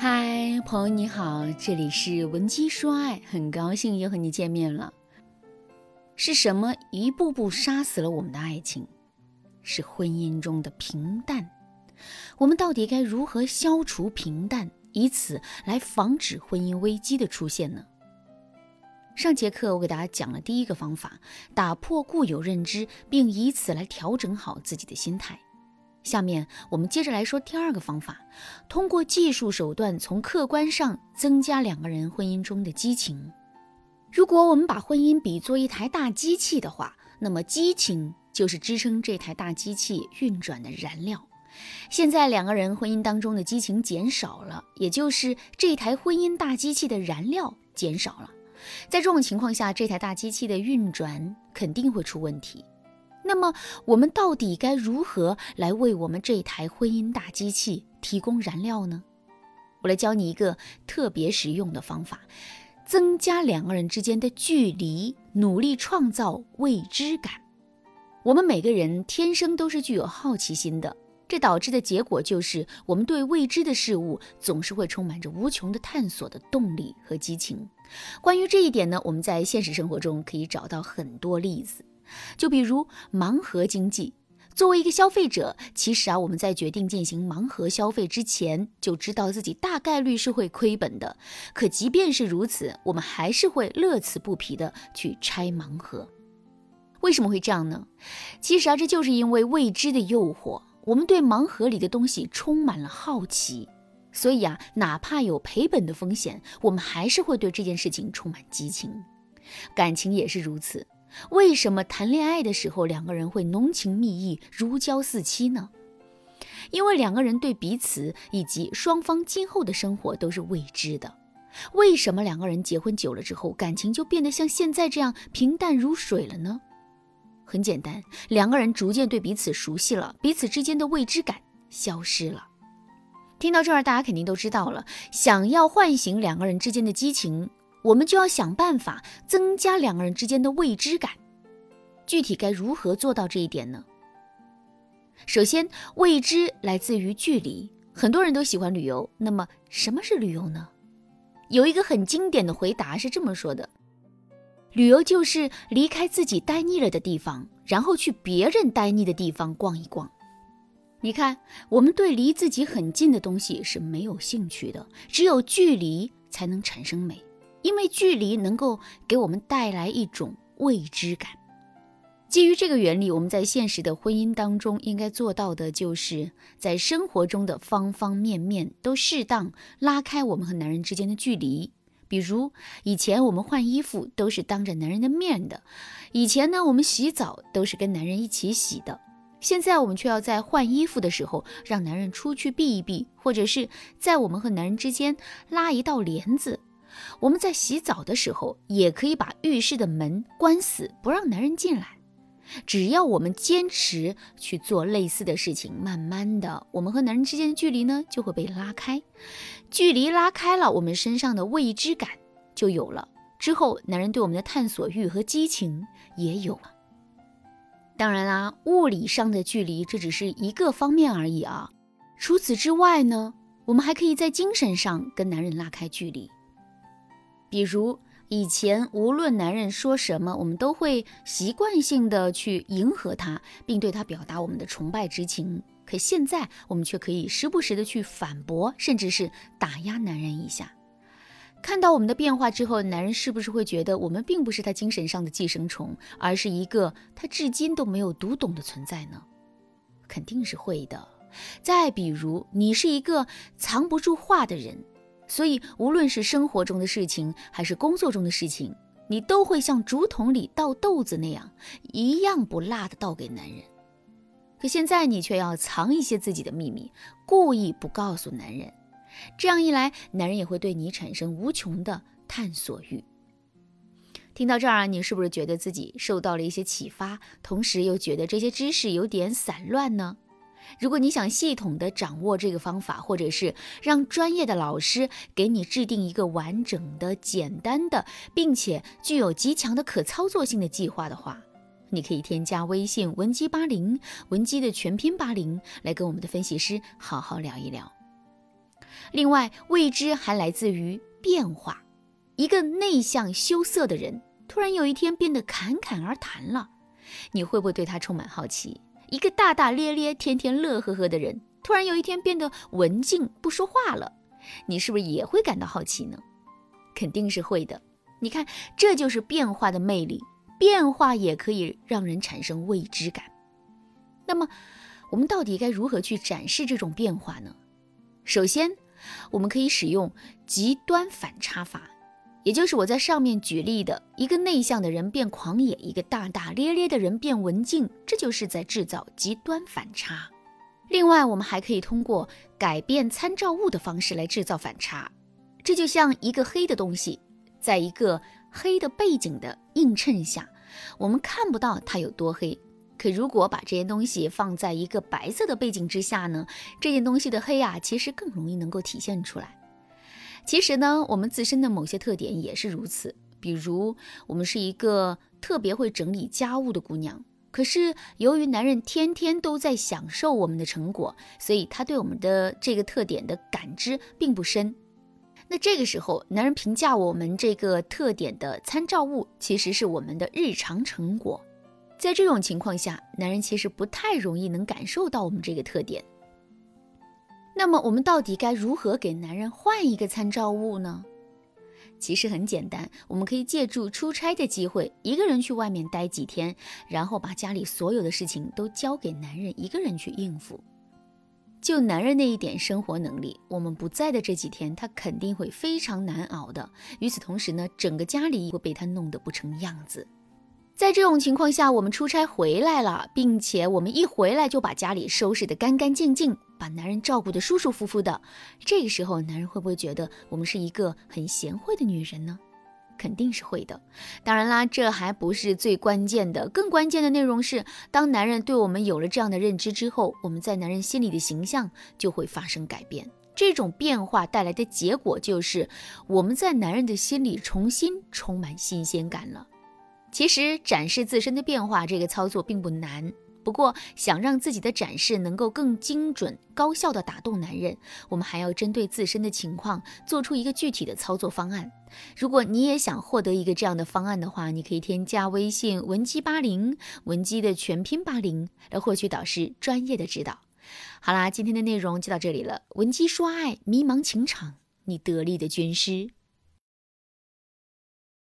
嗨，朋友你好，这里是文姬说爱，很高兴又和你见面了。是什么一步步杀死了我们的爱情？是婚姻中的平淡。我们到底该如何消除平淡，以此来防止婚姻危机的出现呢？上节课我给大家讲了第一个方法，打破固有认知，并以此来调整好自己的心态。下面我们接着来说第二个方法，通过技术手段从客观上增加两个人婚姻中的激情。如果我们把婚姻比作一台大机器的话，那么激情就是支撑这台大机器运转的燃料。现在两个人婚姻当中的激情减少了，也就是这台婚姻大机器的燃料减少了。在这种情况下，这台大机器的运转肯定会出问题。那么我们到底该如何来为我们这台婚姻大机器提供燃料呢？我来教你一个特别实用的方法：增加两个人之间的距离，努力创造未知感。我们每个人天生都是具有好奇心的，这导致的结果就是我们对未知的事物总是会充满着无穷的探索的动力和激情。关于这一点呢，我们在现实生活中可以找到很多例子。就比如盲盒经济，作为一个消费者，其实啊，我们在决定进行盲盒消费之前，就知道自己大概率是会亏本的。可即便是如此，我们还是会乐此不疲的去拆盲盒。为什么会这样呢？其实啊，这就是因为未知的诱惑，我们对盲盒里的东西充满了好奇，所以啊，哪怕有赔本的风险，我们还是会对这件事情充满激情。感情也是如此。为什么谈恋爱的时候两个人会浓情蜜意、如胶似漆呢？因为两个人对彼此以及双方今后的生活都是未知的。为什么两个人结婚久了之后感情就变得像现在这样平淡如水了呢？很简单，两个人逐渐对彼此熟悉了，彼此之间的未知感消失了。听到这儿，大家肯定都知道了，想要唤醒两个人之间的激情。我们就要想办法增加两个人之间的未知感。具体该如何做到这一点呢？首先，未知来自于距离。很多人都喜欢旅游，那么什么是旅游呢？有一个很经典的回答是这么说的：旅游就是离开自己待腻了的地方，然后去别人待腻的地方逛一逛。你看，我们对离自己很近的东西是没有兴趣的，只有距离才能产生美。因为距离能够给我们带来一种未知感。基于这个原理，我们在现实的婚姻当中应该做到的，就是在生活中的方方面面都适当拉开我们和男人之间的距离。比如，以前我们换衣服都是当着男人的面的；以前呢，我们洗澡都是跟男人一起洗的。现在我们却要在换衣服的时候让男人出去避一避，或者是在我们和男人之间拉一道帘子。我们在洗澡的时候，也可以把浴室的门关死，不让男人进来。只要我们坚持去做类似的事情，慢慢的，我们和男人之间的距离呢就会被拉开。距离拉开了，我们身上的未知感就有了。之后，男人对我们的探索欲和激情也有了。当然啦，物理上的距离这只是一个方面而已啊。除此之外呢，我们还可以在精神上跟男人拉开距离。比如以前，无论男人说什么，我们都会习惯性的去迎合他，并对他表达我们的崇拜之情。可现在，我们却可以时不时的去反驳，甚至是打压男人一下。看到我们的变化之后，男人是不是会觉得我们并不是他精神上的寄生虫，而是一个他至今都没有读懂的存在呢？肯定是会的。再比如，你是一个藏不住话的人。所以，无论是生活中的事情，还是工作中的事情，你都会像竹筒里倒豆子那样，一样不落的倒给男人。可现在，你却要藏一些自己的秘密，故意不告诉男人。这样一来，男人也会对你产生无穷的探索欲。听到这儿，你是不是觉得自己受到了一些启发，同时又觉得这些知识有点散乱呢？如果你想系统的掌握这个方法，或者是让专业的老师给你制定一个完整的、简单的，并且具有极强的可操作性的计划的话，你可以添加微信文姬八零，文姬的全拼八零，来跟我们的分析师好好聊一聊。另外，未知还来自于变化。一个内向羞涩的人，突然有一天变得侃侃而谈了，你会不会对他充满好奇？一个大大咧咧、天天乐呵呵的人，突然有一天变得文静不说话了，你是不是也会感到好奇呢？肯定是会的。你看，这就是变化的魅力，变化也可以让人产生未知感。那么，我们到底该如何去展示这种变化呢？首先，我们可以使用极端反差法，也就是我在上面举例的一个内向的人变狂野，一个大大咧咧的人变文静，这就是在制造极端反差。另外，我们还可以通过改变参照物的方式来制造反差，这就像一个黑的东西，在一个黑的背景的映衬下，我们看不到它有多黑。可如果把这件东西放在一个白色的背景之下呢？这件东西的黑啊，其实更容易能够体现出来。其实呢，我们自身的某些特点也是如此。比如，我们是一个特别会整理家务的姑娘，可是由于男人天天都在享受我们的成果，所以他对我们的这个特点的感知并不深。那这个时候，男人评价我们这个特点的参照物，其实是我们的日常成果。在这种情况下，男人其实不太容易能感受到我们这个特点。那么，我们到底该如何给男人换一个参照物呢？其实很简单，我们可以借助出差的机会，一个人去外面待几天，然后把家里所有的事情都交给男人一个人去应付。就男人那一点生活能力，我们不在的这几天，他肯定会非常难熬的。与此同时呢，整个家里会被他弄得不成样子。在这种情况下，我们出差回来了，并且我们一回来就把家里收拾得干干净净，把男人照顾得舒舒服服的。这个时候，男人会不会觉得我们是一个很贤惠的女人呢？肯定是会的。当然啦，这还不是最关键的，更关键的内容是，当男人对我们有了这样的认知之后，我们在男人心里的形象就会发生改变。这种变化带来的结果就是，我们在男人的心里重新充满新鲜感了。其实展示自身的变化这个操作并不难，不过想让自己的展示能够更精准、高效地打动男人，我们还要针对自身的情况做出一个具体的操作方案。如果你也想获得一个这样的方案的话，你可以添加微信文姬八零，文姬的全拼八零，来获取导师专业的指导。好啦，今天的内容就到这里了。文姬说爱，迷茫情场，你得力的军师。